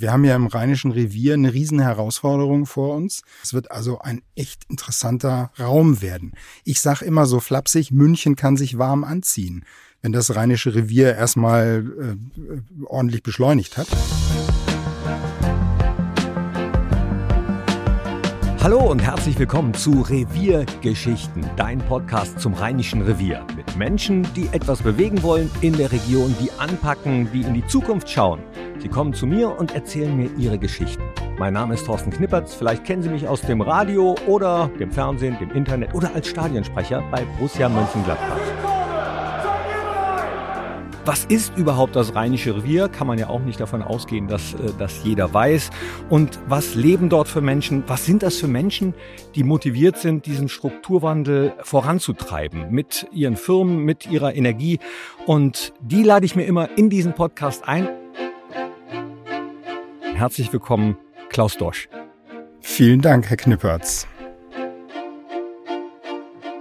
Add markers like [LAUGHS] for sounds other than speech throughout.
Wir haben ja im Rheinischen Revier eine riesen Herausforderung vor uns. Es wird also ein echt interessanter Raum werden. Ich sag immer so flapsig, München kann sich warm anziehen, wenn das Rheinische Revier erstmal äh, ordentlich beschleunigt hat. Hallo und herzlich willkommen zu Reviergeschichten, dein Podcast zum Rheinischen Revier. Mit Menschen, die etwas bewegen wollen in der Region, die anpacken, die in die Zukunft schauen. Sie kommen zu mir und erzählen mir ihre Geschichten. Mein Name ist Thorsten Knippertz. Vielleicht kennen Sie mich aus dem Radio oder dem Fernsehen, dem Internet oder als Stadionsprecher bei Borussia Mönchengladbach. Was ist überhaupt das Rheinische Revier? Kann man ja auch nicht davon ausgehen, dass äh, das jeder weiß. Und was leben dort für Menschen? Was sind das für Menschen, die motiviert sind, diesen Strukturwandel voranzutreiben mit ihren Firmen, mit ihrer Energie? Und die lade ich mir immer in diesen Podcast ein. Herzlich willkommen, Klaus Dosch. Vielen Dank, Herr Knippertz.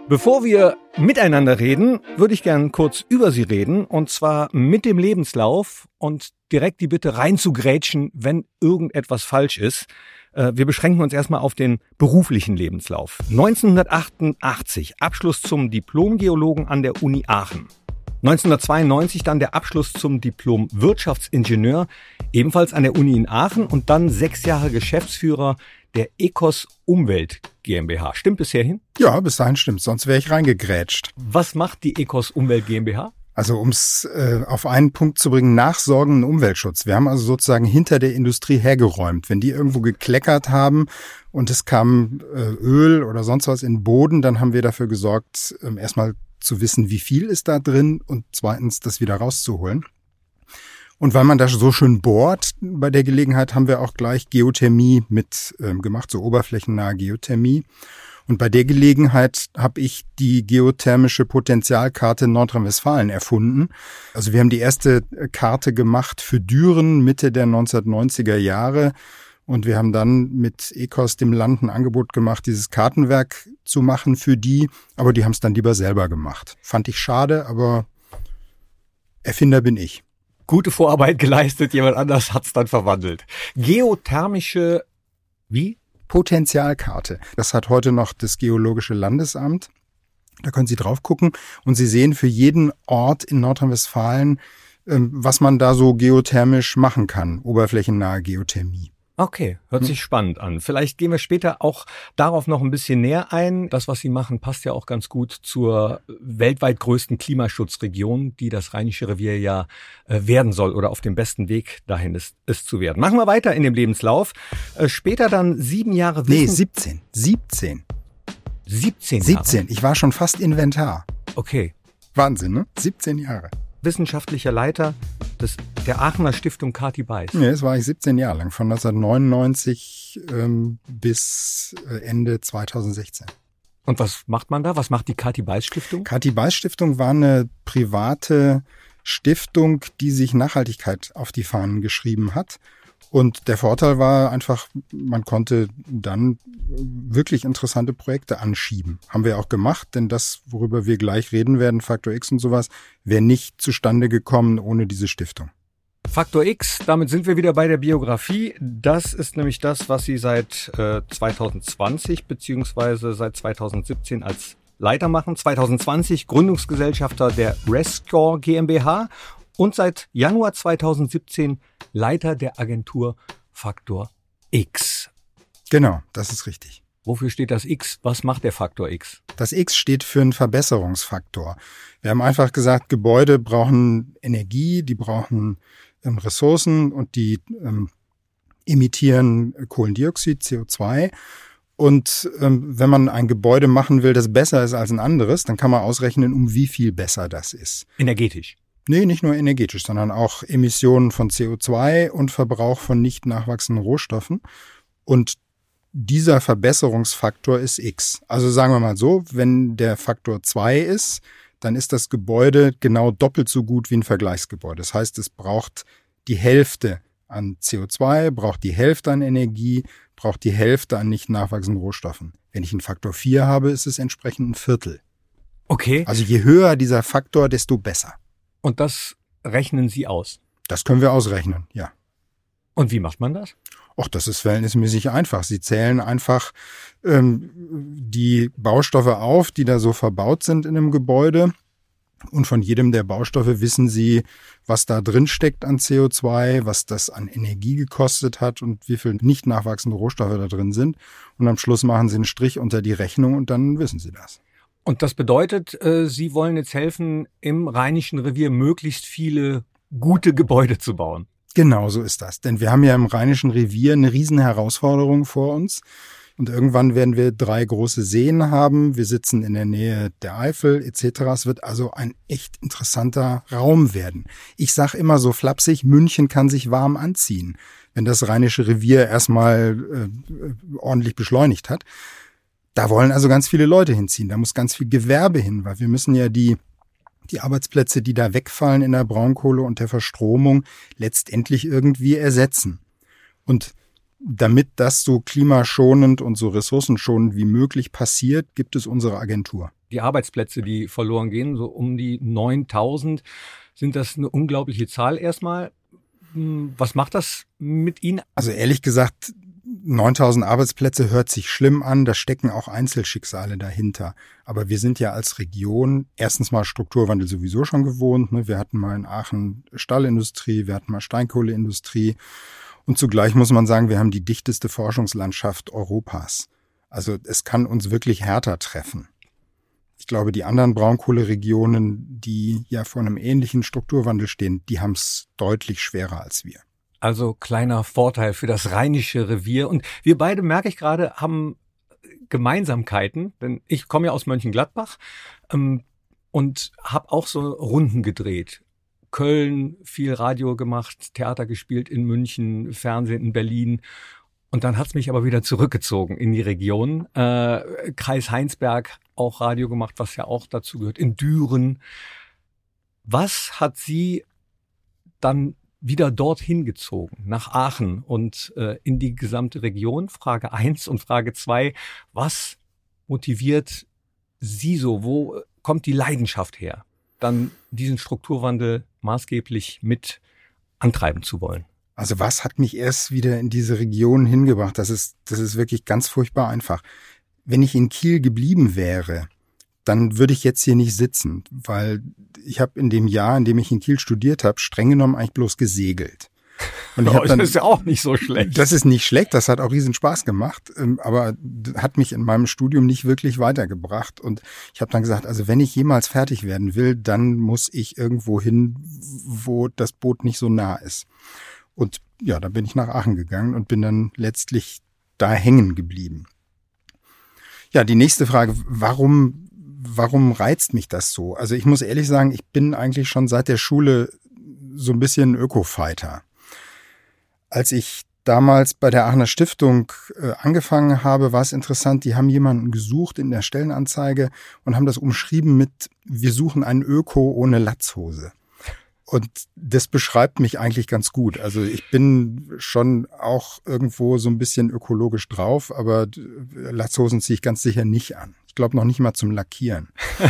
Bevor wir miteinander reden, würde ich gern kurz über Sie reden, und zwar mit dem Lebenslauf und direkt die Bitte reinzugrätschen, wenn irgendetwas falsch ist. Äh, wir beschränken uns erstmal auf den beruflichen Lebenslauf. 1988 Abschluss zum Diplomgeologen an der Uni Aachen. 1992 dann der Abschluss zum Diplom Wirtschaftsingenieur, ebenfalls an der Uni in Aachen und dann sechs Jahre Geschäftsführer der Ecos Umwelt GmbH. Stimmt bisher hin? Ja, bis dahin stimmt, sonst wäre ich reingegrätscht. Was macht die Ecos Umwelt GmbH? Also um es äh, auf einen Punkt zu bringen, nachsorgenden Umweltschutz. Wir haben also sozusagen hinter der Industrie hergeräumt. Wenn die irgendwo gekleckert haben und es kam äh, Öl oder sonst was in den Boden, dann haben wir dafür gesorgt, äh, erstmal zu wissen, wie viel ist da drin und zweitens das wieder rauszuholen. Und weil man da so schön bohrt, bei der Gelegenheit haben wir auch gleich Geothermie mit ähm, gemacht, so oberflächennahe Geothermie. Und bei der Gelegenheit habe ich die geothermische Potenzialkarte Nordrhein-Westfalen erfunden. Also wir haben die erste äh, Karte gemacht für Düren Mitte der 1990er Jahre. Und wir haben dann mit Ecos dem Land ein Angebot gemacht, dieses Kartenwerk zu machen für die. Aber die haben es dann lieber selber gemacht. Fand ich schade, aber Erfinder bin ich gute Vorarbeit [LAUGHS] geleistet, jemand anders hat's dann verwandelt. Geothermische, wie? Potenzialkarte. Das hat heute noch das Geologische Landesamt. Da können Sie drauf gucken und Sie sehen für jeden Ort in Nordrhein-Westfalen, ähm, was man da so geothermisch machen kann, oberflächennahe Geothermie. Okay, hört hm. sich spannend an. Vielleicht gehen wir später auch darauf noch ein bisschen näher ein. Das, was Sie machen, passt ja auch ganz gut zur weltweit größten Klimaschutzregion, die das Rheinische Revier ja äh, werden soll oder auf dem besten Weg dahin ist, es zu werden. Machen wir weiter in dem Lebenslauf. Äh, später dann sieben Jahre Wissen. Nee, 17. 17. 17 Jahre? 17. Ich war schon fast Inventar. Okay. Wahnsinn, ne? 17 Jahre. Wissenschaftlicher Leiter des, der Aachener Stiftung Kati Beiß. Nee, das war ich 17 Jahre lang, von 1999 ähm, bis äh, Ende 2016. Und was macht man da? Was macht die Kati Beiß Stiftung? Kati Beiß Stiftung war eine private Stiftung, die sich Nachhaltigkeit auf die Fahnen geschrieben hat und der Vorteil war einfach, man konnte dann wirklich interessante Projekte anschieben. Haben wir auch gemacht, denn das, worüber wir gleich reden werden, Faktor X und sowas, wäre nicht zustande gekommen ohne diese Stiftung. Faktor X, damit sind wir wieder bei der Biografie. Das ist nämlich das, was Sie seit äh, 2020 beziehungsweise seit 2017 als Leiter machen. 2020 Gründungsgesellschafter der Rescore GmbH und seit Januar 2017 Leiter der Agentur Faktor X. Genau, das ist richtig. Wofür steht das X? Was macht der Faktor X? Das X steht für einen Verbesserungsfaktor. Wir haben einfach gesagt, Gebäude brauchen Energie, die brauchen ähm, Ressourcen und die ähm, emittieren Kohlendioxid, CO2. Und ähm, wenn man ein Gebäude machen will, das besser ist als ein anderes, dann kann man ausrechnen, um wie viel besser das ist. Energetisch. Nee, nicht nur energetisch, sondern auch Emissionen von CO2 und Verbrauch von nicht nachwachsenden Rohstoffen. Und dieser Verbesserungsfaktor ist X. Also sagen wir mal so, wenn der Faktor 2 ist, dann ist das Gebäude genau doppelt so gut wie ein Vergleichsgebäude. Das heißt, es braucht die Hälfte an CO2, braucht die Hälfte an Energie, braucht die Hälfte an nicht nachwachsenden Rohstoffen. Wenn ich einen Faktor 4 habe, ist es entsprechend ein Viertel. Okay. Also je höher dieser Faktor, desto besser. Und das rechnen Sie aus? Das können wir ausrechnen, ja. Und wie macht man das? Och, das ist verhältnismäßig einfach. Sie zählen einfach ähm, die Baustoffe auf, die da so verbaut sind in einem Gebäude. Und von jedem der Baustoffe wissen Sie, was da drin steckt an CO2, was das an Energie gekostet hat und wie viel nicht nachwachsende Rohstoffe da drin sind. Und am Schluss machen Sie einen Strich unter die Rechnung und dann wissen Sie das. Und das bedeutet, äh, Sie wollen jetzt helfen, im Rheinischen Revier möglichst viele gute Gebäude zu bauen. Genau so ist das. Denn wir haben ja im Rheinischen Revier eine riesen Herausforderung vor uns. Und irgendwann werden wir drei große Seen haben. Wir sitzen in der Nähe der Eifel etc. Es wird also ein echt interessanter Raum werden. Ich sag immer so flapsig, München kann sich warm anziehen, wenn das Rheinische Revier erstmal äh, ordentlich beschleunigt hat. Da wollen also ganz viele Leute hinziehen. Da muss ganz viel Gewerbe hin, weil wir müssen ja die die Arbeitsplätze, die da wegfallen in der Braunkohle und der Verstromung, letztendlich irgendwie ersetzen. Und damit das so klimaschonend und so ressourcenschonend wie möglich passiert, gibt es unsere Agentur. Die Arbeitsplätze, die verloren gehen, so um die 9000, sind das eine unglaubliche Zahl erstmal. Hm, was macht das mit Ihnen? Also ehrlich gesagt, 9000 Arbeitsplätze hört sich schlimm an, da stecken auch Einzelschicksale dahinter. Aber wir sind ja als Region erstens mal Strukturwandel sowieso schon gewohnt. Ne? Wir hatten mal in Aachen Stahlindustrie, wir hatten mal Steinkohleindustrie. Und zugleich muss man sagen, wir haben die dichteste Forschungslandschaft Europas. Also es kann uns wirklich härter treffen. Ich glaube, die anderen Braunkohleregionen, die ja vor einem ähnlichen Strukturwandel stehen, die haben es deutlich schwerer als wir. Also kleiner Vorteil für das rheinische Revier. Und wir beide, merke ich gerade, haben Gemeinsamkeiten, denn ich komme ja aus Mönchengladbach ähm, und habe auch so Runden gedreht. Köln viel Radio gemacht, Theater gespielt in München, Fernsehen in Berlin. Und dann hat's mich aber wieder zurückgezogen in die Region. Äh, Kreis Heinsberg auch Radio gemacht, was ja auch dazu gehört, in Düren. Was hat Sie dann wieder dorthin gezogen, nach Aachen und äh, in die gesamte Region? Frage eins und Frage zwei: was motiviert Sie so? Wo kommt die Leidenschaft her, dann diesen Strukturwandel maßgeblich mit antreiben zu wollen? Also was hat mich erst wieder in diese Region hingebracht? Das ist, das ist wirklich ganz furchtbar einfach. Wenn ich in Kiel geblieben wäre, dann würde ich jetzt hier nicht sitzen, weil ich habe in dem Jahr, in dem ich in Kiel studiert habe, streng genommen eigentlich bloß gesegelt. Und ich [LAUGHS] oh, dann, das ist ja auch nicht so schlecht. Das ist nicht schlecht, das hat auch riesen Spaß gemacht, ähm, aber hat mich in meinem Studium nicht wirklich weitergebracht. Und ich habe dann gesagt, also wenn ich jemals fertig werden will, dann muss ich irgendwo hin, wo das Boot nicht so nah ist. Und ja, da bin ich nach Aachen gegangen und bin dann letztlich da hängen geblieben. Ja, die nächste Frage, warum warum reizt mich das so? Also ich muss ehrlich sagen, ich bin eigentlich schon seit der Schule so ein bisschen Öko-Fighter. Als ich damals bei der Aachener Stiftung äh, angefangen habe, war es interessant, die haben jemanden gesucht in der Stellenanzeige und haben das umschrieben mit, wir suchen einen Öko ohne Latzhose. Und das beschreibt mich eigentlich ganz gut. Also ich bin schon auch irgendwo so ein bisschen ökologisch drauf, aber Latzhosen ziehe ich ganz sicher nicht an glaube noch nicht mal zum Lackieren. [LAUGHS]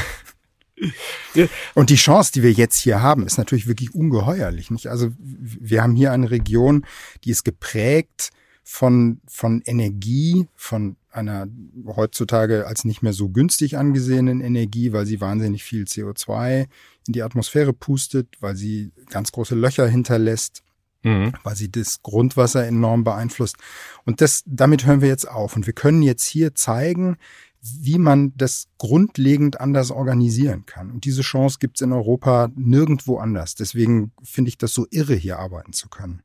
Und die Chance, die wir jetzt hier haben, ist natürlich wirklich ungeheuerlich. Nicht? Also wir haben hier eine Region, die ist geprägt von, von Energie, von einer heutzutage als nicht mehr so günstig angesehenen Energie, weil sie wahnsinnig viel CO2 in die Atmosphäre pustet, weil sie ganz große Löcher hinterlässt, mhm. weil sie das Grundwasser enorm beeinflusst. Und das, damit hören wir jetzt auf. Und wir können jetzt hier zeigen, wie man das grundlegend anders organisieren kann. Und diese Chance gibt es in Europa nirgendwo anders. Deswegen finde ich das so irre, hier arbeiten zu können.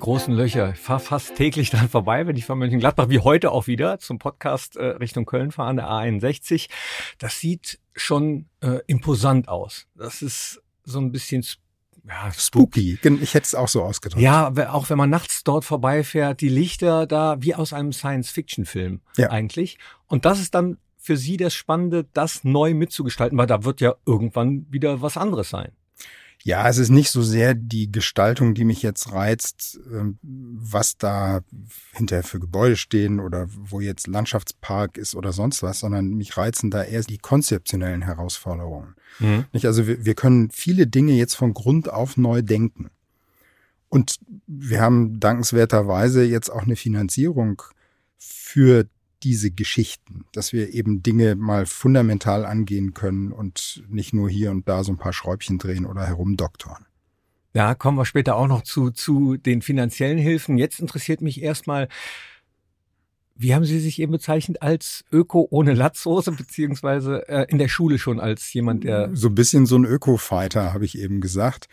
Großen Löcher. Ich fahre fast täglich [LAUGHS] dran vorbei, wenn ich von Mönchengladbach, wie heute auch wieder, zum Podcast äh, Richtung Köln fahre, der A61. Das sieht schon äh, imposant aus. Das ist so ein bisschen ja, spooky. Ich hätte es auch so ausgedrückt. Ja, auch wenn man nachts dort vorbeifährt, die Lichter da wie aus einem Science-Fiction-Film ja. eigentlich. Und das ist dann für Sie das Spannende, das neu mitzugestalten, weil da wird ja irgendwann wieder was anderes sein. Ja, es ist nicht so sehr die Gestaltung, die mich jetzt reizt, ähm, was da hinterher für Gebäude stehen oder wo jetzt Landschaftspark ist oder sonst was, sondern mich reizen da eher die konzeptionellen Herausforderungen. Mhm. Also wir, wir können viele Dinge jetzt von Grund auf neu denken. Und wir haben dankenswerterweise jetzt auch eine Finanzierung für diese Geschichten, dass wir eben Dinge mal fundamental angehen können und nicht nur hier und da so ein paar Schräubchen drehen oder herumdoktoren. Ja, kommen wir später auch noch zu, zu den finanziellen Hilfen. Jetzt interessiert mich erstmal, wie haben Sie sich eben bezeichnet als Öko ohne Latzhose, beziehungsweise äh, in der Schule schon als jemand, der. So ein bisschen so ein Öko-Fighter, habe ich eben gesagt.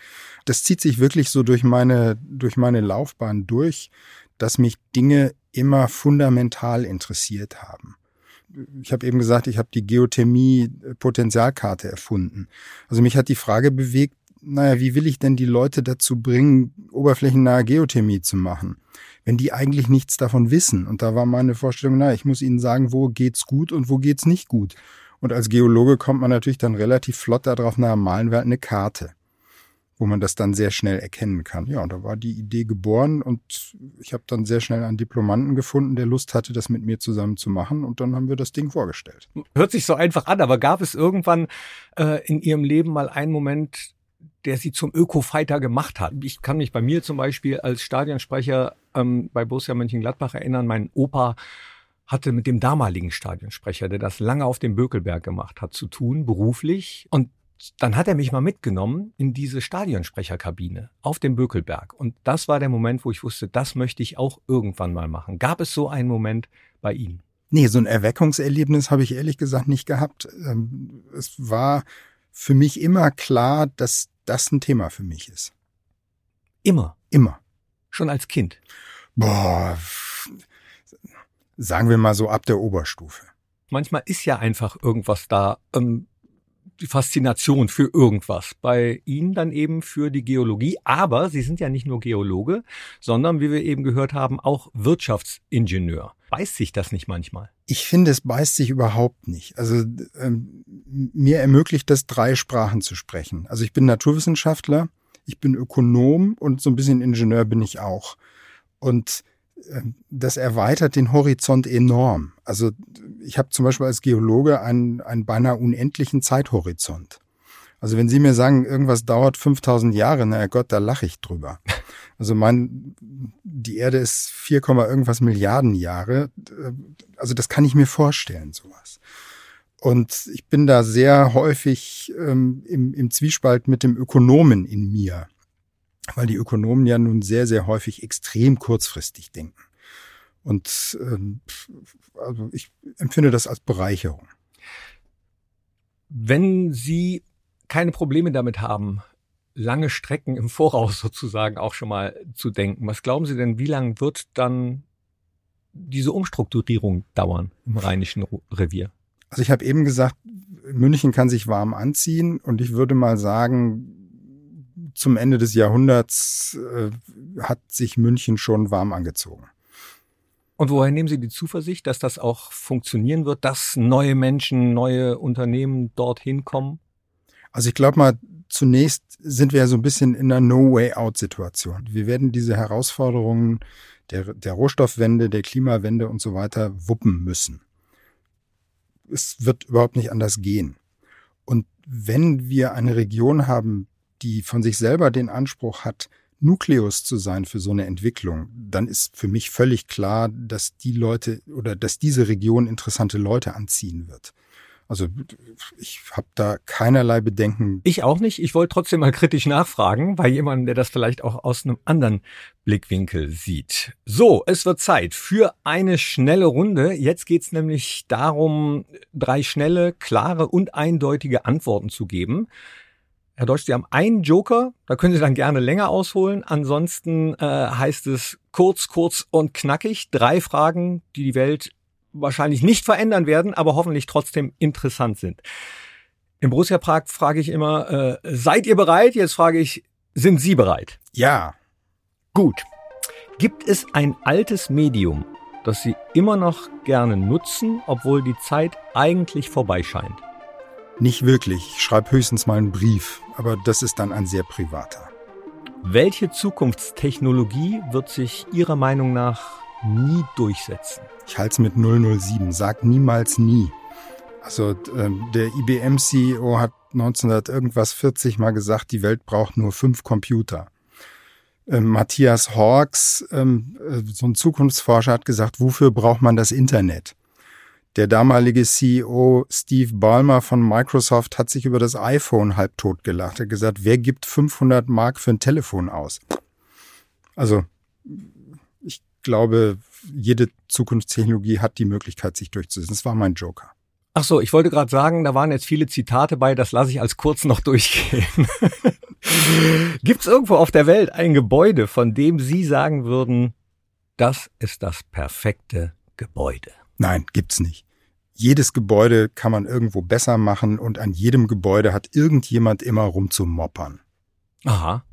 Das zieht sich wirklich so durch meine, durch meine Laufbahn durch, dass mich Dinge immer fundamental interessiert haben. Ich habe eben gesagt, ich habe die Geothermie-Potenzialkarte erfunden. Also mich hat die Frage bewegt, naja, wie will ich denn die Leute dazu bringen, oberflächennahe Geothermie zu machen, wenn die eigentlich nichts davon wissen? Und da war meine Vorstellung, naja, ich muss ihnen sagen, wo geht's gut und wo geht's nicht gut. Und als Geologe kommt man natürlich dann relativ flott darauf, naja, malen wir halt eine Karte wo man das dann sehr schnell erkennen kann. Ja, und da war die Idee geboren und ich habe dann sehr schnell einen Diplomanten gefunden, der Lust hatte, das mit mir zusammen zu machen und dann haben wir das Ding vorgestellt. Hört sich so einfach an, aber gab es irgendwann äh, in Ihrem Leben mal einen Moment, der Sie zum Öko-Fighter gemacht hat? Ich kann mich bei mir zum Beispiel als Stadionsprecher ähm, bei Borussia Mönchengladbach erinnern, mein Opa hatte mit dem damaligen Stadionsprecher, der das lange auf dem Bökelberg gemacht hat, zu tun, beruflich. Und dann hat er mich mal mitgenommen in diese Stadionsprecherkabine auf dem Bökelberg. Und das war der Moment, wo ich wusste, das möchte ich auch irgendwann mal machen. Gab es so einen Moment bei Ihnen? Nee, so ein Erweckungserlebnis habe ich ehrlich gesagt nicht gehabt. Ähm, es war für mich immer klar, dass das ein Thema für mich ist. Immer? Immer. Schon als Kind? Boah, sagen wir mal so ab der Oberstufe. Manchmal ist ja einfach irgendwas da. Ähm, die Faszination für irgendwas. Bei Ihnen dann eben für die Geologie. Aber Sie sind ja nicht nur Geologe, sondern, wie wir eben gehört haben, auch Wirtschaftsingenieur. Beißt sich das nicht manchmal? Ich finde, es beißt sich überhaupt nicht. Also ähm, mir ermöglicht das, drei Sprachen zu sprechen. Also ich bin Naturwissenschaftler, ich bin Ökonom und so ein bisschen Ingenieur bin ich auch. Und das erweitert den Horizont enorm. Also ich habe zum Beispiel als Geologe einen, einen beinahe unendlichen Zeithorizont. Also wenn Sie mir sagen, irgendwas dauert 5000 Jahre, na Gott, da lache ich drüber. Also mein, die Erde ist 4, irgendwas Milliarden Jahre. Also das kann ich mir vorstellen, sowas. Und ich bin da sehr häufig ähm, im, im Zwiespalt mit dem Ökonomen in mir weil die Ökonomen ja nun sehr, sehr häufig extrem kurzfristig denken. Und ähm, also ich empfinde das als Bereicherung. Wenn Sie keine Probleme damit haben, lange Strecken im Voraus [LAUGHS] sozusagen auch schon mal zu denken, was glauben Sie denn, wie lange wird dann diese Umstrukturierung dauern im Rheinischen Revier? Also ich habe eben gesagt, München kann sich warm anziehen und ich würde mal sagen, zum Ende des Jahrhunderts äh, hat sich München schon warm angezogen. Und woher nehmen Sie die Zuversicht, dass das auch funktionieren wird, dass neue Menschen, neue Unternehmen dorthin kommen? Also ich glaube mal, zunächst sind wir ja so ein bisschen in einer No-Way-Out-Situation. Wir werden diese Herausforderungen der, der Rohstoffwende, der Klimawende und so weiter wuppen müssen. Es wird überhaupt nicht anders gehen. Und wenn wir eine Region haben, die von sich selber den Anspruch hat, Nukleus zu sein für so eine Entwicklung, dann ist für mich völlig klar, dass die Leute oder dass diese Region interessante Leute anziehen wird. Also ich habe da keinerlei Bedenken. Ich auch nicht. Ich wollte trotzdem mal kritisch nachfragen, bei jemandem, der das vielleicht auch aus einem anderen Blickwinkel sieht. So, es wird Zeit für eine schnelle Runde. Jetzt geht's nämlich darum, drei schnelle, klare und eindeutige Antworten zu geben. Herr Deutsch, Sie haben einen Joker, da können Sie dann gerne länger ausholen. Ansonsten äh, heißt es kurz, kurz und knackig. Drei Fragen, die die Welt wahrscheinlich nicht verändern werden, aber hoffentlich trotzdem interessant sind. Im Borussia Prag frage ich immer, äh, seid ihr bereit? Jetzt frage ich, sind Sie bereit? Ja. Gut. Gibt es ein altes Medium, das Sie immer noch gerne nutzen, obwohl die Zeit eigentlich vorbei scheint? Nicht wirklich. Ich schreibe höchstens mal einen Brief, aber das ist dann ein sehr privater. Welche Zukunftstechnologie wird sich Ihrer Meinung nach nie durchsetzen? Ich halte es mit 007. Sag niemals nie. Also äh, der IBM-CEO hat 1900 irgendwas 40 mal gesagt, die Welt braucht nur fünf Computer. Ähm, Matthias Hawks, ähm, äh, so ein Zukunftsforscher, hat gesagt, wofür braucht man das Internet? Der damalige CEO Steve Ballmer von Microsoft hat sich über das iPhone halbtot gelacht. Er hat gesagt, wer gibt 500 Mark für ein Telefon aus? Also, ich glaube, jede Zukunftstechnologie hat die Möglichkeit, sich durchzusetzen. Das war mein Joker. Ach so, ich wollte gerade sagen, da waren jetzt viele Zitate bei, das lasse ich als kurz noch durchgehen. [LAUGHS] Gibt es irgendwo auf der Welt ein Gebäude, von dem Sie sagen würden, das ist das perfekte Gebäude? Nein, gibt's nicht jedes Gebäude kann man irgendwo besser machen und an jedem Gebäude hat irgendjemand immer rumzumoppern. Aha.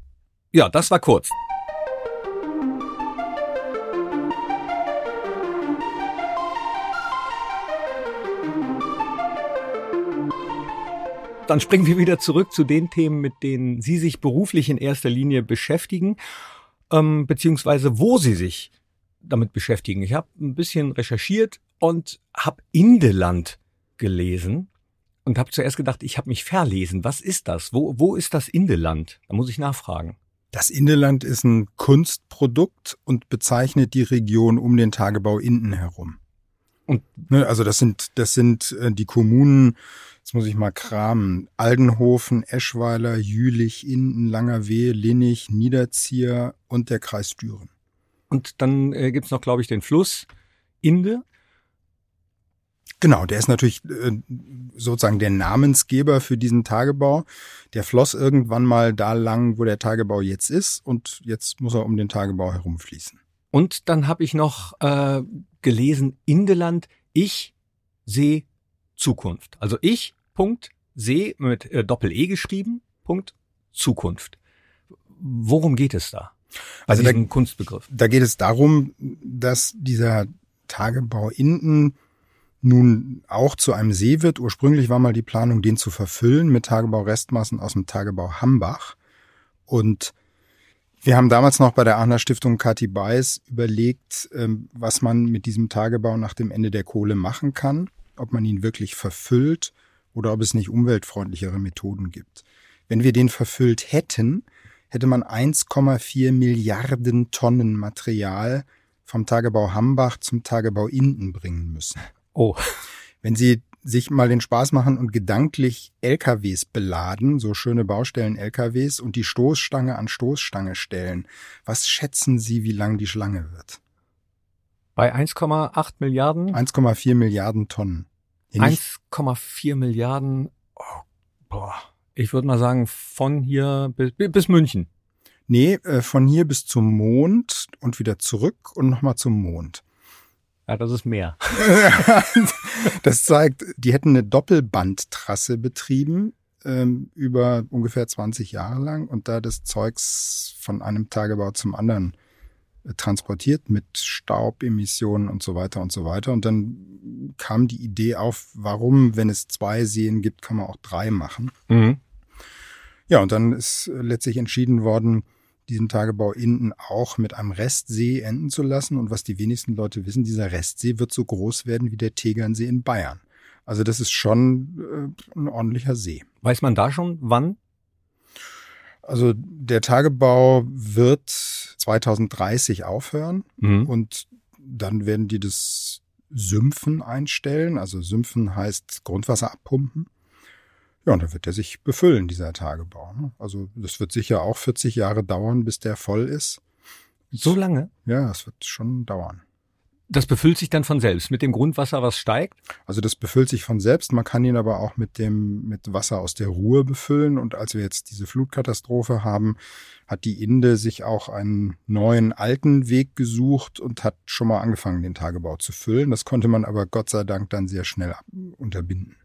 Ja, das war kurz. Dann springen wir wieder zurück zu den Themen, mit denen Sie sich beruflich in erster Linie beschäftigen, ähm, beziehungsweise wo Sie sich damit beschäftigen. Ich habe ein bisschen recherchiert und habe Indeland gelesen und habe zuerst gedacht, ich habe mich verlesen. Was ist das? Wo, wo ist das Indeland? Da muss ich nachfragen. Das Indeland ist ein Kunstprodukt und bezeichnet die Region um den Tagebau Inden herum. Und ne, also das sind das sind äh, die Kommunen. Jetzt muss ich mal kramen. Aldenhofen, Eschweiler, Jülich, Inden, Langerwehe, Linnich, Niederzieher und der Kreis Düren. Und dann äh, gibt's noch, glaube ich, den Fluss Inde. Genau, der ist natürlich äh, sozusagen der Namensgeber für diesen Tagebau. Der floss irgendwann mal da lang, wo der Tagebau jetzt ist, und jetzt muss er um den Tagebau herumfließen. Und dann habe ich noch äh, gelesen, Indeland, ich sehe Zukunft. Also ich, Punkt, sehe mit äh, Doppel-E geschrieben, Punkt, Zukunft. Worum geht es da? Also da, Kunstbegriff. Da geht es darum, dass dieser Tagebau Inden nun auch zu einem See wird. Ursprünglich war mal die Planung, den zu verfüllen mit Tagebau-Restmassen aus dem Tagebau Hambach. Und wir haben damals noch bei der Ahner Stiftung Kati Beis überlegt, ähm, was man mit diesem Tagebau nach dem Ende der Kohle machen kann, ob man ihn wirklich verfüllt oder ob es nicht umweltfreundlichere Methoden gibt. Wenn wir den verfüllt hätten, hätte man 1,4 Milliarden Tonnen Material vom Tagebau Hambach zum Tagebau Inden bringen müssen. Oh. Wenn Sie sich mal den Spaß machen und gedanklich LKWs beladen, so schöne Baustellen LKWs und die Stoßstange an Stoßstange stellen, was schätzen Sie, wie lang die Schlange wird? Bei 1,8 Milliarden? 1,4 Milliarden Tonnen. 1,4 Milliarden, oh, boah. Ich würde mal sagen, von hier bis, bis München. Nee, äh, von hier bis zum Mond und wieder zurück und nochmal zum Mond. Ja, das ist mehr. [LAUGHS] das zeigt, die hätten eine Doppelbandtrasse betrieben ähm, über ungefähr 20 Jahre lang und da das Zeugs von einem Tagebau zum anderen äh, transportiert mit Staubemissionen und so weiter und so weiter. Und dann kam die Idee auf, warum, wenn es zwei Seen gibt, kann man auch drei machen. Mhm. Ja, und dann ist letztlich entschieden worden, diesen Tagebau innen auch mit einem Restsee enden zu lassen. Und was die wenigsten Leute wissen, dieser Restsee wird so groß werden wie der Tegernsee in Bayern. Also das ist schon äh, ein ordentlicher See. Weiß man da schon, wann? Also der Tagebau wird 2030 aufhören mhm. und dann werden die das Sümpfen einstellen. Also Sümpfen heißt Grundwasser abpumpen. Ja, und dann wird der sich befüllen, dieser Tagebau. Ne? Also das wird sicher auch 40 Jahre dauern, bis der voll ist. So lange? Ja, es wird schon dauern. Das befüllt sich dann von selbst mit dem Grundwasser, was steigt? Also das befüllt sich von selbst. Man kann ihn aber auch mit dem mit Wasser aus der Ruhr befüllen. Und als wir jetzt diese Flutkatastrophe haben, hat die Inde sich auch einen neuen alten Weg gesucht und hat schon mal angefangen, den Tagebau zu füllen. Das konnte man aber Gott sei Dank dann sehr schnell unterbinden.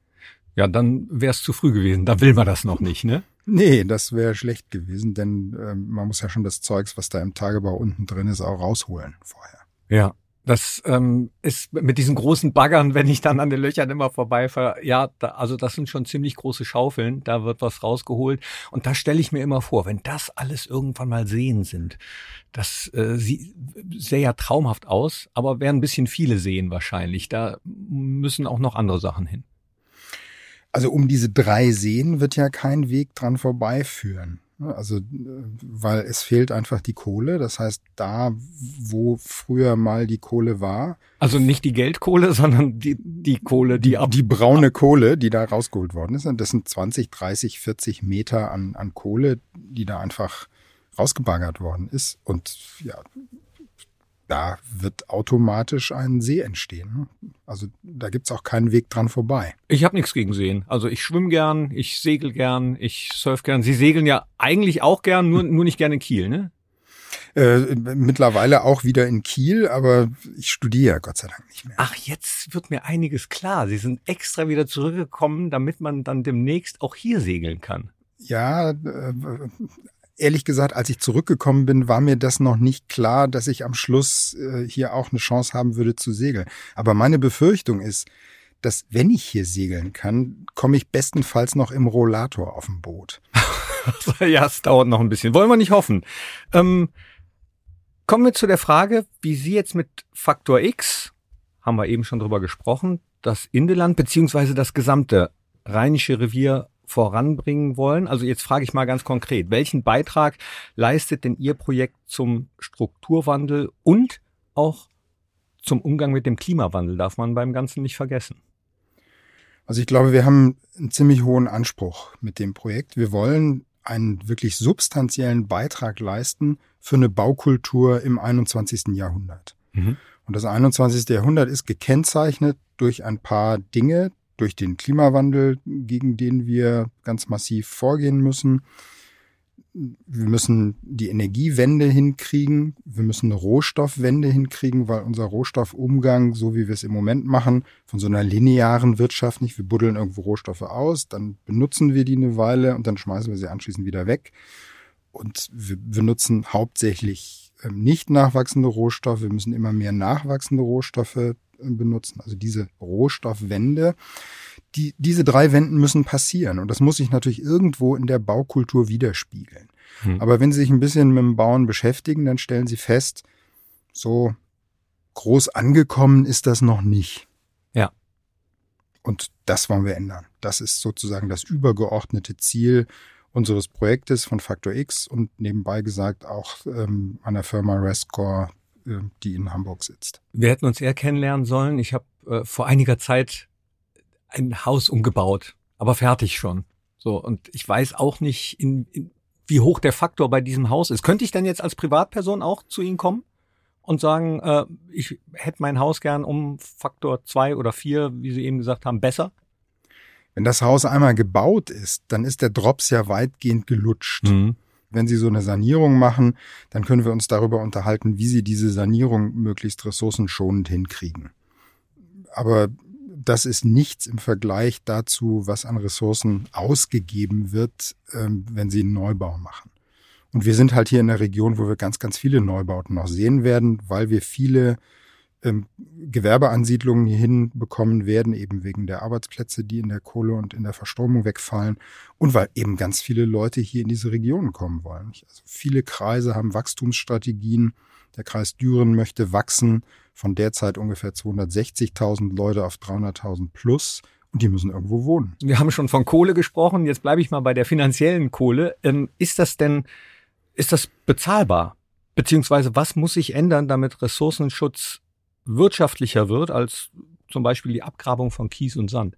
Ja, dann wäre es zu früh gewesen. Da will man das noch nicht, ne? Nee, das wäre schlecht gewesen, denn äh, man muss ja schon das Zeugs, was da im Tagebau unten drin ist, auch rausholen vorher. Ja. Das ähm, ist mit diesen großen Baggern, wenn ich dann an den Löchern immer vorbeifahre, ja, da, also das sind schon ziemlich große Schaufeln, da wird was rausgeholt. Und da stelle ich mir immer vor, wenn das alles irgendwann mal Seen sind, das äh, sie, sähe ja traumhaft aus, aber werden ein bisschen viele Seen wahrscheinlich. Da müssen auch noch andere Sachen hin. Also um diese drei Seen wird ja kein Weg dran vorbeiführen. Also, äh, weil es fehlt einfach die Kohle. Das heißt, da, wo früher mal die Kohle war. Also nicht die Geldkohle, [LAUGHS] sondern die, die Kohle, die ab. Die braune Kohle, die da rausgeholt worden ist. Das sind 20, 30, 40 Meter an, an Kohle, die da einfach rausgebaggert worden ist. Und ja, da wird automatisch ein See entstehen. Ne? Also da gibt's auch keinen Weg dran vorbei. Ich habe nichts gegen Seen. Also ich schwimme gern, ich segel gern, ich surf gern. Sie segeln ja eigentlich auch gern, nur, nur nicht gerne in Kiel, ne? Äh, mittlerweile auch wieder in Kiel, aber ich studiere Gott sei Dank nicht mehr. Ach, jetzt wird mir einiges klar. Sie sind extra wieder zurückgekommen, damit man dann demnächst auch hier segeln kann. Ja, äh, ehrlich gesagt, als ich zurückgekommen bin, war mir das noch nicht klar, dass ich am Schluss äh, hier auch eine Chance haben würde zu segeln. Aber meine Befürchtung ist, dass wenn ich hier segeln kann, komme ich bestenfalls noch im Rollator auf dem Boot. [LAUGHS] ja, es dauert noch ein bisschen. Wollen wir nicht hoffen. Ähm, kommen wir zu der Frage, wie Sie jetzt mit Faktor X, haben wir eben schon drüber gesprochen, das Indeland beziehungsweise das gesamte Rheinische Revier voranbringen wollen? Also jetzt frage ich mal ganz konkret, welchen Beitrag leistet denn Ihr Projekt zum Strukturwandel und auch zum Umgang mit dem Klimawandel? Darf man beim Ganzen nicht vergessen. Also ich glaube, wir haben einen ziemlich hohen Anspruch mit dem Projekt. Wir wollen einen wirklich substanziellen Beitrag leisten für eine Baukultur im 21. Jahrhundert. Mhm. Und das 21. Jahrhundert ist gekennzeichnet durch ein paar Dinge, durch den Klimawandel, gegen den wir ganz massiv vorgehen müssen. Wir müssen die Energiewende hinkriegen. Wir müssen eine Rohstoffwende hinkriegen, weil unser Rohstoffumgang, so wie wir es im Moment machen, von so einer linearen Wirtschaft nicht. Wir buddeln irgendwo Rohstoffe aus, dann benutzen wir die eine Weile und dann schmeißen wir sie anschließend wieder weg. Und wir benutzen hauptsächlich ähm, nicht nachwachsende Rohstoffe. Wir müssen immer mehr nachwachsende Rohstoffe benutzen. Also diese Rohstoffwende, die, diese drei Wenden müssen passieren. Und das muss sich natürlich irgendwo in der Baukultur widerspiegeln. Hm. Aber wenn Sie sich ein bisschen mit dem Bauen beschäftigen, dann stellen Sie fest, so groß angekommen ist das noch nicht. Ja. Und das wollen wir ändern. Das ist sozusagen das übergeordnete Ziel unseres Projektes von Faktor X und nebenbei gesagt auch ähm, an der Firma Rescore die in Hamburg sitzt. Wir hätten uns eher kennenlernen sollen. Ich habe äh, vor einiger Zeit ein Haus umgebaut, aber fertig schon. So und ich weiß auch nicht, in, in, wie hoch der Faktor bei diesem Haus ist. Könnte ich denn jetzt als Privatperson auch zu Ihnen kommen und sagen, äh, ich hätte mein Haus gern um Faktor zwei oder vier, wie Sie eben gesagt haben, besser? Wenn das Haus einmal gebaut ist, dann ist der Drops ja weitgehend gelutscht. Mhm. Wenn Sie so eine Sanierung machen, dann können wir uns darüber unterhalten, wie Sie diese Sanierung möglichst ressourcenschonend hinkriegen. Aber das ist nichts im Vergleich dazu, was an Ressourcen ausgegeben wird, ähm, wenn Sie einen Neubau machen. Und wir sind halt hier in der Region, wo wir ganz, ganz viele Neubauten noch sehen werden, weil wir viele ähm, Gewerbeansiedlungen hinbekommen werden, eben wegen der Arbeitsplätze, die in der Kohle und in der Verstromung wegfallen und weil eben ganz viele Leute hier in diese Regionen kommen wollen. Also viele Kreise haben Wachstumsstrategien. Der Kreis Düren möchte wachsen von derzeit ungefähr 260.000 Leute auf 300.000 plus. Und die müssen irgendwo wohnen. Wir haben schon von Kohle gesprochen. Jetzt bleibe ich mal bei der finanziellen Kohle. Ähm, ist das denn, ist das bezahlbar? Beziehungsweise was muss sich ändern, damit Ressourcenschutz wirtschaftlicher wird als zum Beispiel die Abgrabung von Kies und Sand?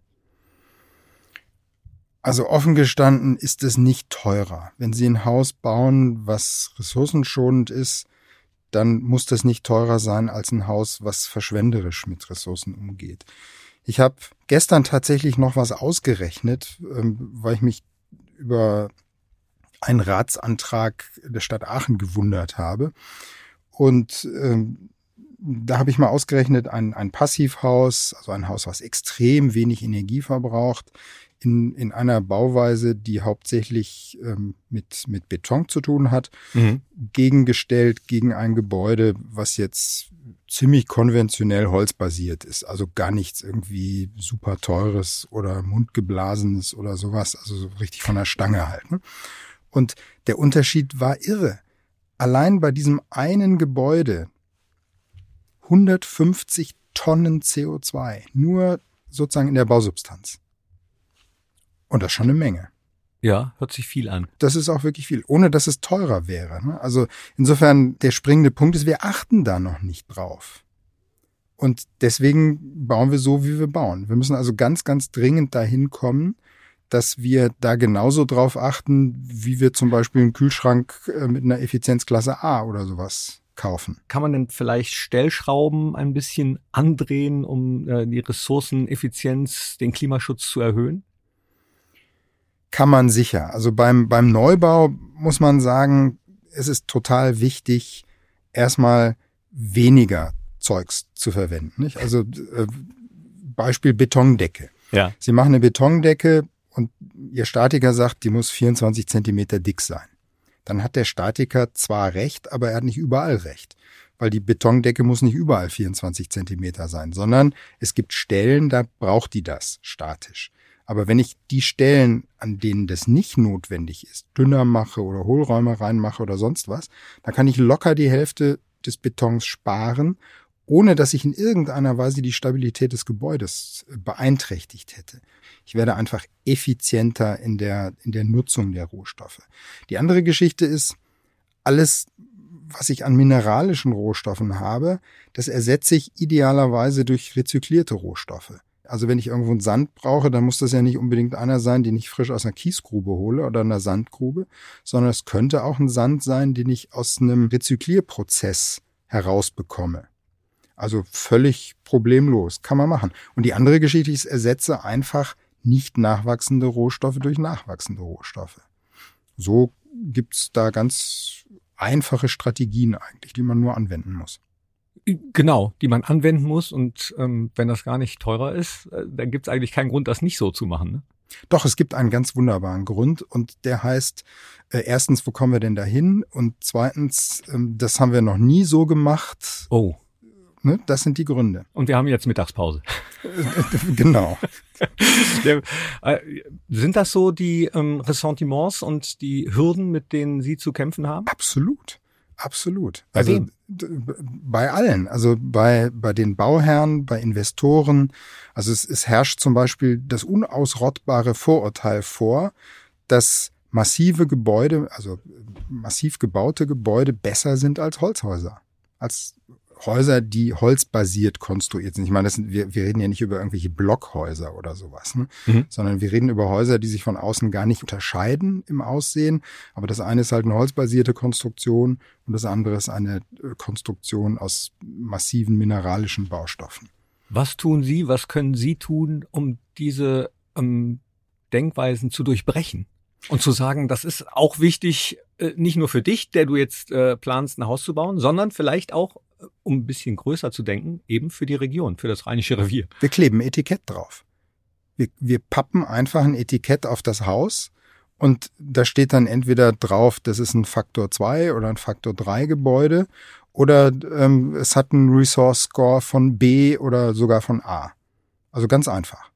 Also offen gestanden ist es nicht teurer. Wenn Sie ein Haus bauen, was ressourcenschonend ist, dann muss das nicht teurer sein als ein Haus, was verschwenderisch mit Ressourcen umgeht. Ich habe gestern tatsächlich noch was ausgerechnet, ähm, weil ich mich über einen Ratsantrag der Stadt Aachen gewundert habe. Und ähm, da habe ich mal ausgerechnet, ein, ein Passivhaus, also ein Haus, was extrem wenig Energie verbraucht, in, in einer Bauweise, die hauptsächlich ähm, mit, mit Beton zu tun hat, mhm. gegengestellt gegen ein Gebäude, was jetzt ziemlich konventionell holzbasiert ist. Also gar nichts irgendwie super teures oder mundgeblasenes oder sowas. Also so richtig von der Stange halt. Ne? Und der Unterschied war irre. Allein bei diesem einen Gebäude 150 Tonnen CO2. Nur sozusagen in der Bausubstanz. Und das ist schon eine Menge. Ja, hört sich viel an. Das ist auch wirklich viel, ohne dass es teurer wäre. Ne? Also insofern der springende Punkt ist, wir achten da noch nicht drauf. Und deswegen bauen wir so, wie wir bauen. Wir müssen also ganz, ganz dringend dahin kommen, dass wir da genauso drauf achten, wie wir zum Beispiel einen Kühlschrank äh, mit einer Effizienzklasse A oder sowas kaufen. Kann man denn vielleicht Stellschrauben ein bisschen andrehen, um äh, die Ressourceneffizienz, den Klimaschutz zu erhöhen? kann man sicher. Also beim, beim Neubau muss man sagen, es ist total wichtig, erstmal weniger Zeugs zu verwenden. Nicht? Also äh, Beispiel Betondecke. Ja. Sie machen eine Betondecke und Ihr Statiker sagt, die muss 24 Zentimeter dick sein. Dann hat der Statiker zwar recht, aber er hat nicht überall recht. Weil die Betondecke muss nicht überall 24 Zentimeter sein, sondern es gibt Stellen, da braucht die das statisch. Aber wenn ich die Stellen, an denen das nicht notwendig ist, dünner mache oder Hohlräume reinmache oder sonst was, dann kann ich locker die Hälfte des Betons sparen, ohne dass ich in irgendeiner Weise die Stabilität des Gebäudes äh, beeinträchtigt hätte. Ich werde einfach effizienter in der, in der Nutzung der Rohstoffe. Die andere Geschichte ist, alles, was ich an mineralischen Rohstoffen habe, das ersetze ich idealerweise durch rezyklierte Rohstoffe. Also wenn ich irgendwo einen Sand brauche, dann muss das ja nicht unbedingt einer sein, den ich frisch aus einer Kiesgrube hole oder einer Sandgrube, sondern es könnte auch ein Sand sein, den ich aus einem Rezyklierprozess herausbekomme. Also völlig problemlos, kann man machen. Und die andere Geschichte ist, ersetze einfach nicht nachwachsende Rohstoffe durch nachwachsende Rohstoffe. So gibt's da ganz einfache Strategien eigentlich, die man nur anwenden muss. Genau, die man anwenden muss und ähm, wenn das gar nicht teurer ist, äh, dann gibt es eigentlich keinen Grund, das nicht so zu machen. Ne? Doch, es gibt einen ganz wunderbaren Grund und der heißt, äh, erstens, wo kommen wir denn dahin? Und zweitens, ähm, das haben wir noch nie so gemacht. Oh. Ne? Das sind die Gründe. Und wir haben jetzt Mittagspause. [LAUGHS] genau. [LAUGHS] Äh, sind das so die ähm, Ressentiments und die Hürden, mit denen Sie zu kämpfen haben? Absolut. Absolut. Also bei allen, also bei, bei den Bauherren, bei Investoren. Also es, es herrscht zum Beispiel das unausrottbare Vorurteil vor, dass massive Gebäude, also massiv gebaute Gebäude besser sind als Holzhäuser, als Häuser, die holzbasiert konstruiert sind. Ich meine, das sind, wir, wir reden ja nicht über irgendwelche Blockhäuser oder sowas, ne? Mhm. sondern wir reden über Häuser, die sich von außen gar nicht unterscheiden im Aussehen. Aber das eine ist halt eine holzbasierte Konstruktion und das andere ist eine äh, Konstruktion aus massiven mineralischen Baustoffen. Was tun Sie, was können Sie tun, um diese ähm, Denkweisen zu durchbrechen? Und zu sagen, das ist auch wichtig, äh, nicht nur für dich, der du jetzt äh, planst, ein Haus zu bauen, sondern vielleicht auch um ein bisschen größer zu denken, eben für die Region, für das Rheinische Revier. Wir kleben Etikett drauf. Wir, wir pappen einfach ein Etikett auf das Haus und da steht dann entweder drauf, das ist ein Faktor 2 oder ein Faktor 3 Gebäude oder ähm, es hat einen Resource Score von B oder sogar von A. Also ganz einfach.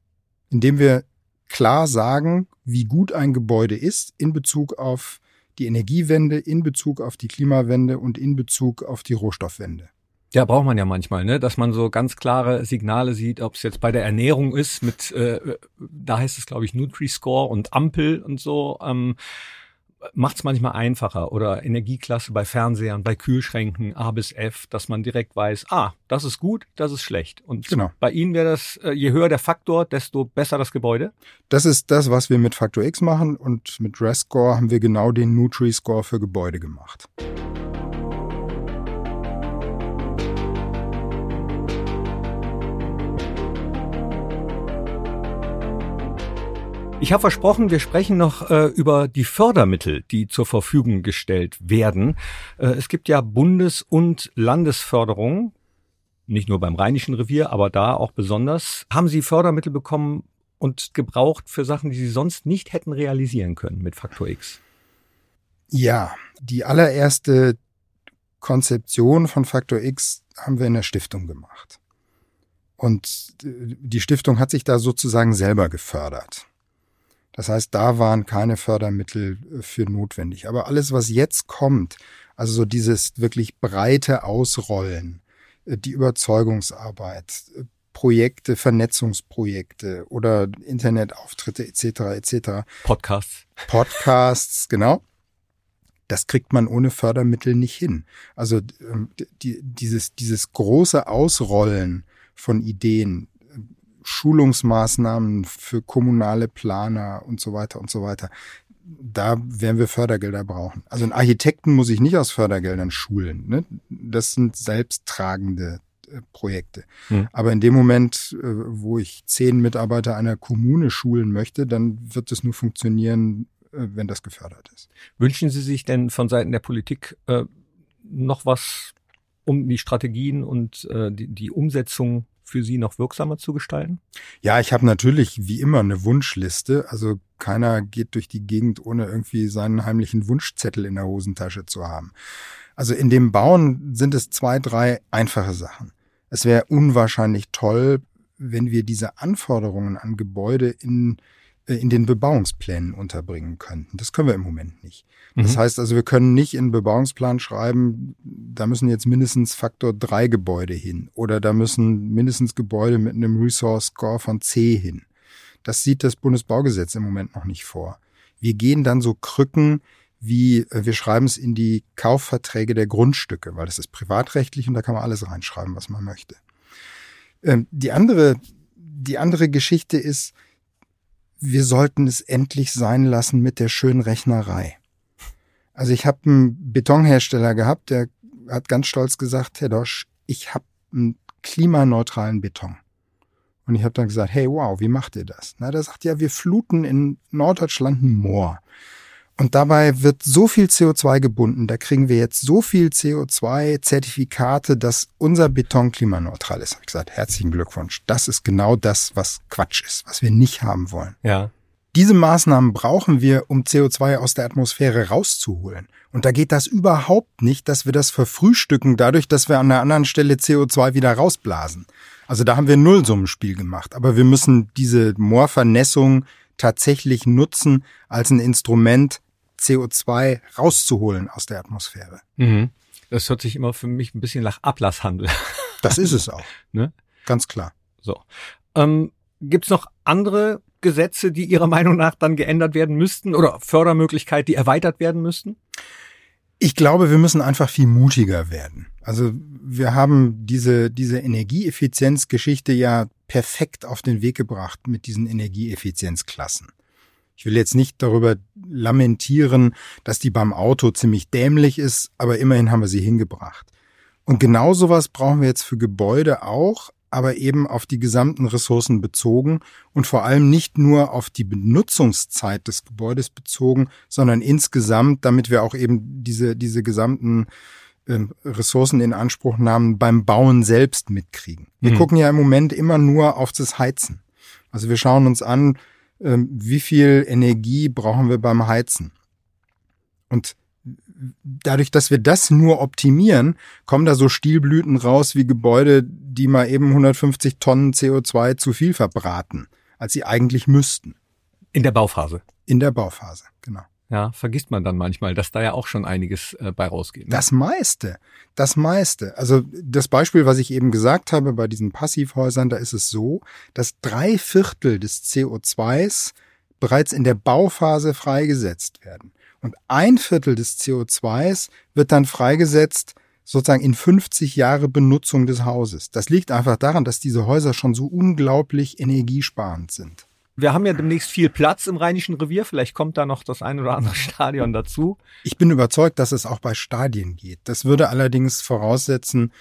Indem wir klar sagen, wie gut ein Gebäude ist in Bezug auf die Energiewende, in Bezug auf die Klimawende und in Bezug auf die Rohstoffwende. Ja, braucht man ja manchmal, ne? dass man so ganz klare Signale sieht, ob es jetzt bei der Ernährung ist, mit, äh, da heißt es, glaube ich, Nutri-Score und Ampel und so. Ähm, macht es manchmal einfacher oder Energieklasse bei Fernsehern, bei Kühlschränken A bis F, dass man direkt weiß, ah, das ist gut, das ist schlecht. Und genau. bei Ihnen wäre das, äh, je höher der Faktor, desto besser das Gebäude? Das ist das, was wir mit Faktor X machen und mit Rest-Score haben wir genau den Nutri-Score für Gebäude gemacht. Ich habe versprochen, wir sprechen noch äh, über die Fördermittel, die zur Verfügung gestellt werden. Äh, es gibt ja Bundes- und Landesförderung, nicht nur beim Rheinischen Revier, aber da auch besonders. Haben Sie Fördermittel bekommen und gebraucht für Sachen, die Sie sonst nicht hätten realisieren können mit Faktor X? Ja, die allererste Konzeption von Faktor X haben wir in der Stiftung gemacht. Und die Stiftung hat sich da sozusagen selber gefördert. Das heißt, da waren keine Fördermittel für notwendig. Aber alles, was jetzt kommt, also so dieses wirklich breite Ausrollen, äh, die Überzeugungsarbeit, äh, Projekte, Vernetzungsprojekte oder Internetauftritte etc. etc. Podcasts. Podcasts, [LAUGHS] genau. Das kriegt man ohne Fördermittel nicht hin. Also ähm, die, dieses, dieses große Ausrollen von Ideen, Schulungsmaßnahmen für kommunale Planer und so weiter und so weiter. Da werden wir Fördergelder brauchen. Also einen Architekten muss ich nicht aus Fördergeldern schulen. Ne? Das sind selbsttragende äh, Projekte. Hm. Aber in dem Moment, äh, wo ich zehn Mitarbeiter einer Kommune schulen möchte, dann wird es nur funktionieren, äh, wenn das gefördert ist. Wünschen Sie sich denn von Seiten der Politik äh, noch was, um die Strategien und äh, die, die Umsetzung für Sie noch wirksamer zu gestalten? Ja, ich habe natürlich wie immer eine Wunschliste. Also keiner geht durch die Gegend, ohne irgendwie seinen heimlichen Wunschzettel in der Hosentasche zu haben. Also in dem Bauen sind es zwei, drei einfache Sachen. Es wäre unwahrscheinlich toll, wenn wir diese Anforderungen an Gebäude in in den Bebauungsplänen unterbringen könnten. Das können wir im Moment nicht. Das mhm. heißt also, wir können nicht in Bebauungsplan schreiben, da müssen jetzt mindestens Faktor drei Gebäude hin oder da müssen mindestens Gebäude mit einem Resource Score von C hin. Das sieht das Bundesbaugesetz im Moment noch nicht vor. Wir gehen dann so Krücken wie äh, wir schreiben es in die Kaufverträge der Grundstücke, weil das ist privatrechtlich und da kann man alles reinschreiben, was man möchte. Ähm, die andere, die andere Geschichte ist, wir sollten es endlich sein lassen mit der schönen Rechnerei. Also ich habe einen Betonhersteller gehabt, der hat ganz stolz gesagt, Herr Dosch, ich habe einen klimaneutralen Beton. Und ich habe dann gesagt, hey, wow, wie macht ihr das? Na, der sagt ja, wir fluten in Norddeutschland ein Moor. Und dabei wird so viel CO2 gebunden, da kriegen wir jetzt so viel CO2-Zertifikate, dass unser Beton klimaneutral ist. Hab ich gesagt, herzlichen Glückwunsch. Das ist genau das, was Quatsch ist, was wir nicht haben wollen. Ja. Diese Maßnahmen brauchen wir, um CO2 aus der Atmosphäre rauszuholen. Und da geht das überhaupt nicht, dass wir das verfrühstücken, dadurch, dass wir an der anderen Stelle CO2 wieder rausblasen. Also da haben wir Nullsummenspiel gemacht. Aber wir müssen diese Moorvernässung tatsächlich nutzen als ein Instrument, CO2 rauszuholen aus der Atmosphäre. Mhm. Das hört sich immer für mich ein bisschen nach Ablasshandel. [LAUGHS] Das ist es auch. ne? Ganz klar. So. Ähm, Gibt es noch andere Gesetze, die Ihrer Meinung nach dann geändert werden müssten oder Fördermöglichkeiten, die erweitert werden müssten? Ich glaube, wir müssen einfach viel mutiger werden. Also wir haben diese, diese Energieeffizienzgeschichte ja perfekt auf den Weg gebracht mit diesen Energieeffizienzklassen. Ich will jetzt nicht darüber lamentieren, dass die beim Auto ziemlich dämlich ist, aber immerhin haben wir sie hingebracht. Und genau sowas brauchen wir jetzt für Gebäude auch, aber eben auf die gesamten Ressourcen bezogen und vor allem nicht nur auf die Benutzungszeit des Gebäudes bezogen, sondern insgesamt, damit wir auch eben diese, diese gesamten äh, Ressourcen in Anspruch nahmen beim Bauen selbst mitkriegen. Wir mhm. gucken ja im Moment immer nur auf das Heizen. Also wir schauen uns an, ähm, wie viel Energie brauchen wir beim Heizen. Und dadurch, dass wir das nur optimieren, kommen da so Stilblüten raus wie Gebäude, die mal eben 150 Tonnen CO2 zu viel verbraten, als sie eigentlich müssten. In der Bauphase. In der Bauphase, genau. Ja, vergisst man dann manchmal, dass da ja auch schon einiges äh, bei rausgeht. Ne? Das meiste, das meiste. Also das Beispiel, was ich eben gesagt habe bei diesen Passivhäusern, da ist es so, dass drei Viertel des CO2s bereits in der Bauphase freigesetzt werden. Und ein Viertel des CO2s wird dann freigesetzt, sozusagen in 50 Jahre Benutzung des Hauses. Das liegt einfach daran, dass diese Häuser schon so unglaublich energiesparend sind. Wir haben ja demnächst viel Platz im Rheinischen Revier. Vielleicht kommt da noch das ein oder andere Stadion dazu. Ich bin überzeugt, dass es auch bei Stadien geht. Das würde allerdings voraussetzen,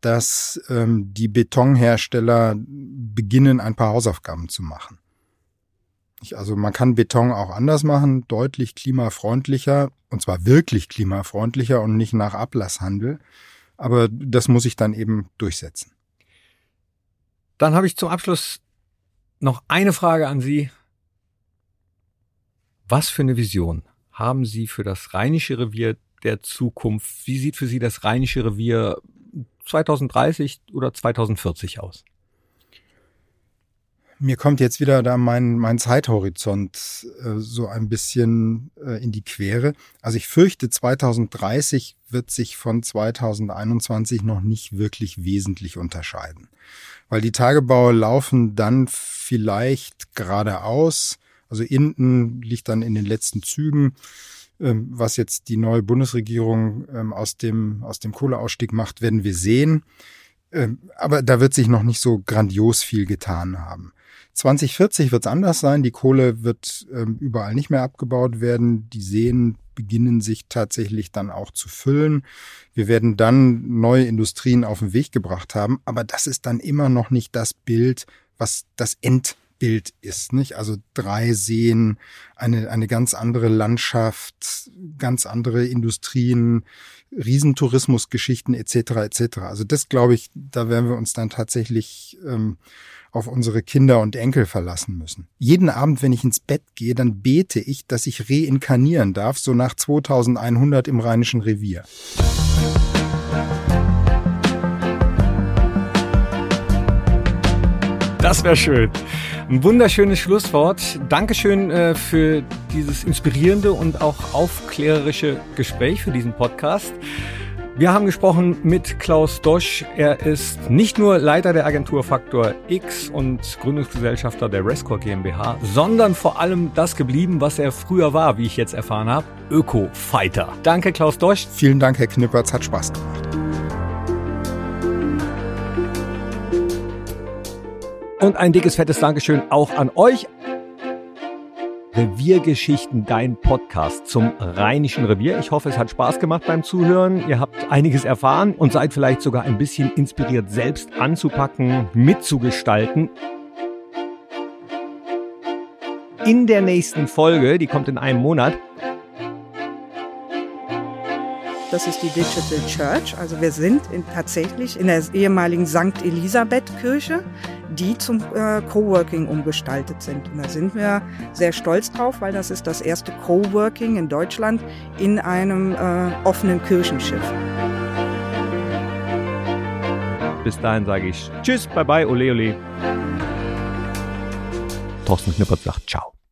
dass ähm, die Betonhersteller beginnen, ein paar Hausaufgaben zu machen. Ich, also man kann Beton auch anders machen, deutlich klimafreundlicher, und zwar wirklich klimafreundlicher und nicht nach Ablasshandel. Aber das muss ich dann eben durchsetzen. Dann habe ich zum Abschluss noch eine Frage an Sie. Was für eine Vision haben Sie für das Rheinische Revier der Zukunft? Wie sieht für Sie das Rheinische Revier 2030 oder 2040 aus? Mir kommt jetzt wieder da mein, mein Zeithorizont äh, so ein bisschen äh, in die Quere. Also ich fürchte, 2030 wird sich von 2021 noch nicht wirklich wesentlich unterscheiden. Weil die Tagebaue laufen dann vielleicht geradeaus. Also Inden liegt dann in den letzten Zügen. Ähm, was jetzt die neue Bundesregierung ähm, aus dem, aus dem Kohleausstieg macht, werden wir sehen. Ähm, aber da wird sich noch nicht so grandios viel getan haben. 2040 wird es anders sein. Die Kohle wird überall nicht mehr abgebaut werden. Die Seen beginnen sich tatsächlich dann auch zu füllen. Wir werden dann neue Industrien auf den Weg gebracht haben. Aber das ist dann immer noch nicht das Bild, was das End Bild ist, nicht? Also drei Seen, eine, eine ganz andere Landschaft, ganz andere Industrien, Riesentourismusgeschichten etc. etc. Also das glaube ich, da werden wir uns dann tatsächlich ähm, auf unsere Kinder und Enkel verlassen müssen. Jeden Abend, wenn ich ins Bett gehe, dann bete ich, dass ich reinkarnieren darf, so nach 2100 im Rheinischen Revier. Das wäre schön. Ein wunderschönes Schlusswort. Dankeschön äh, für dieses inspirierende und auch aufklärerische Gespräch für diesen Podcast. Wir haben gesprochen mit Klaus Dosch. Er ist nicht nur Leiter der Agentur Faktor X und Gründungsgesellschafter der Rescore GmbH, sondern vor allem das geblieben, was er früher war, wie ich jetzt erfahren habe, Öko-Fighter. Danke, Klaus Dosch. Vielen Dank, Herr Knippertz. Hat Spaß gemacht. Und ein dickes, fettes Dankeschön auch an euch. Reviergeschichten, dein Podcast zum Rheinischen Revier. Ich hoffe, es hat Spaß gemacht beim Zuhören. Ihr habt einiges erfahren und seid vielleicht sogar ein bisschen inspiriert, selbst anzupacken, mitzugestalten. In der nächsten Folge, die kommt in einem Monat, das ist die Digital Church. Also wir sind in, tatsächlich in der ehemaligen St. Elisabeth Kirche die zum äh, Coworking umgestaltet sind. Und da sind wir sehr stolz drauf, weil das ist das erste Coworking in Deutschland in einem äh, offenen Kirchenschiff. Bis dahin sage ich Tschüss, bye bye, ole ole. Thorsten Knippert sagt Ciao.